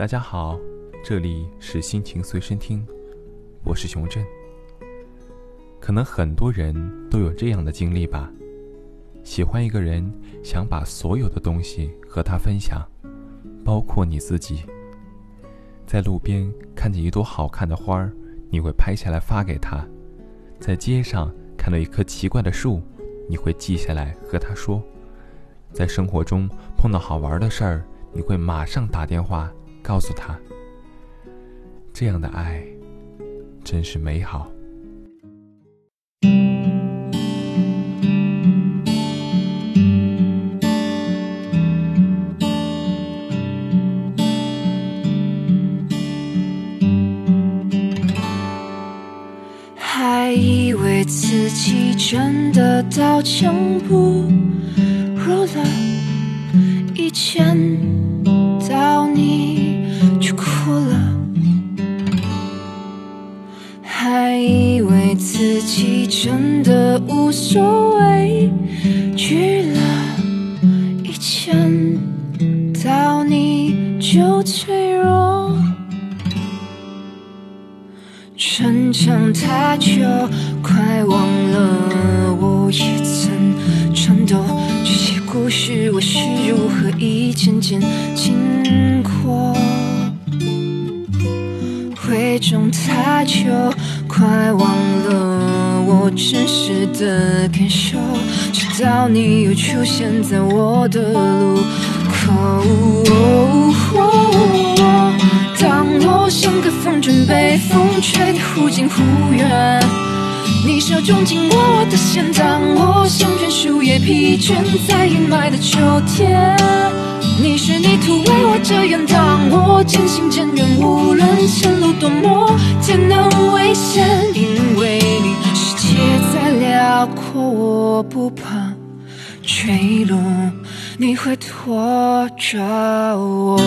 大家好，这里是心情随身听，我是熊振。可能很多人都有这样的经历吧，喜欢一个人，想把所有的东西和他分享，包括你自己。在路边看见一朵好看的花儿，你会拍下来发给他；在街上看到一棵奇怪的树，你会记下来和他说；在生活中碰到好玩的事儿，你会马上打电话。告诉他，这样的爱真是美好。还以为自己真的刀枪不入了，一见到你。自己真的无所谓，惧了，一见到你就脆弱，逞强太久，快忘了我也曾颤抖。这些故事我是如何一件件经过，伪装太久。真实的感受，直到你又出现在我的路口。当我像个风筝被风吹得忽近忽远，你手中紧握我的线，当我像片树叶疲倦在阴霾的秋天，你是泥土为我遮掩，当我渐行渐远，无论前路多么艰难危险。我不怕坠落，你会拖着我。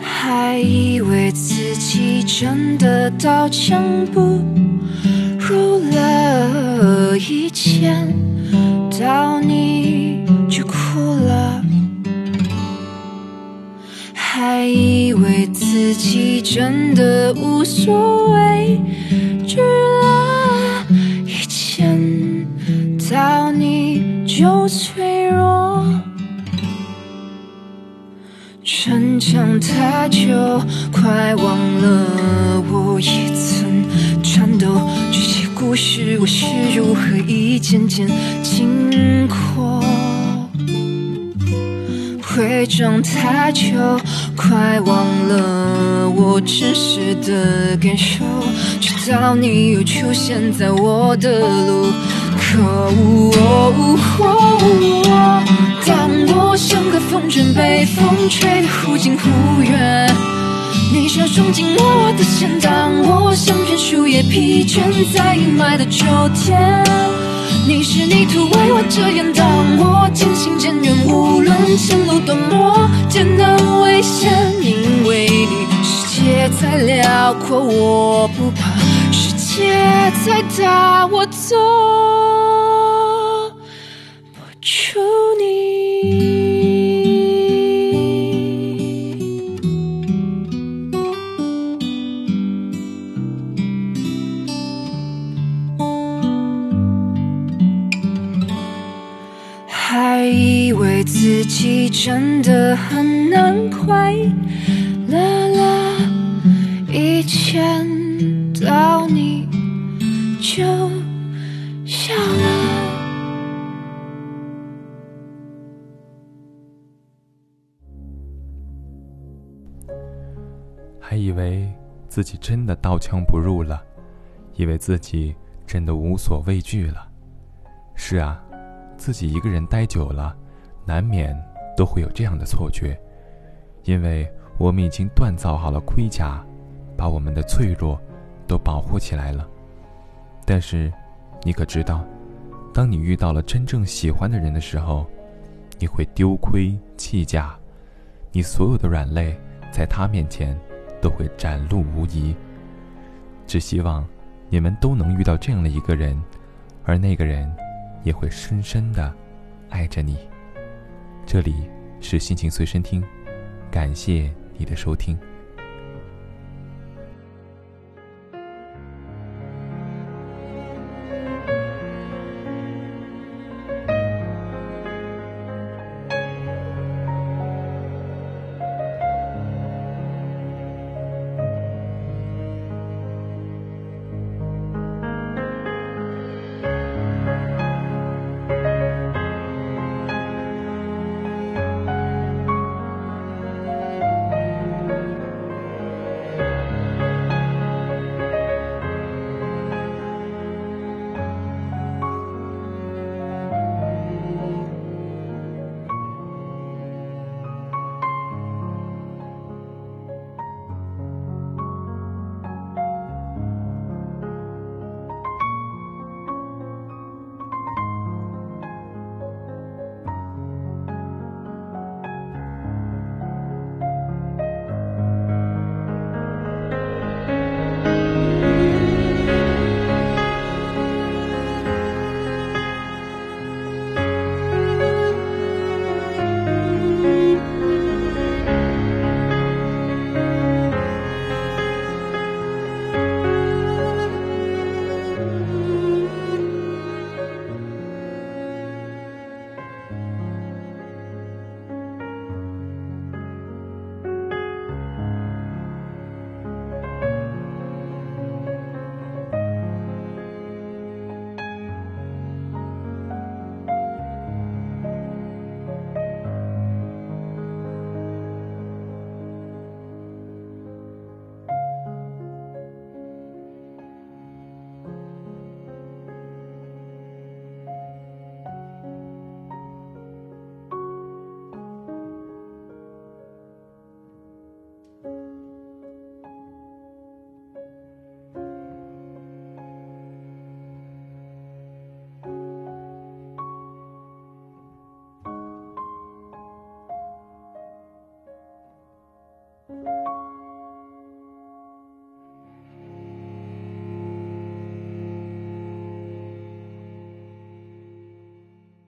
还以为自己真的刀枪不入了，一见自己真的无所谓，惧了，一见到你就脆弱，逞强太久，快忘了我也曾颤抖。这些故事我是如何一件件经过。伪装太久，快忘了我真实的感受，直到你又出现在我的路口。当我像个风筝被风吹得忽近忽远，你手中紧握我的线，当我像片树叶疲倦在阴霾的秋天，你是泥土为我遮掩，当我渐行渐远，无论前路。多么艰难危险，因为你，世界再辽阔我不怕，世界再大我走不出你。还以为自己真的很难快乐了，一见到你就笑了。还以为自己真的刀枪不入了，以为自己真的无所畏惧了。是啊。自己一个人待久了，难免都会有这样的错觉，因为我们已经锻造好了盔甲，把我们的脆弱都保护起来了。但是，你可知道，当你遇到了真正喜欢的人的时候，你会丢盔弃甲，你所有的软肋在他面前都会展露无遗，只希望你们都能遇到这样的一个人，而那个人也会深深的爱着你。这里是心情随身听，感谢你的收听。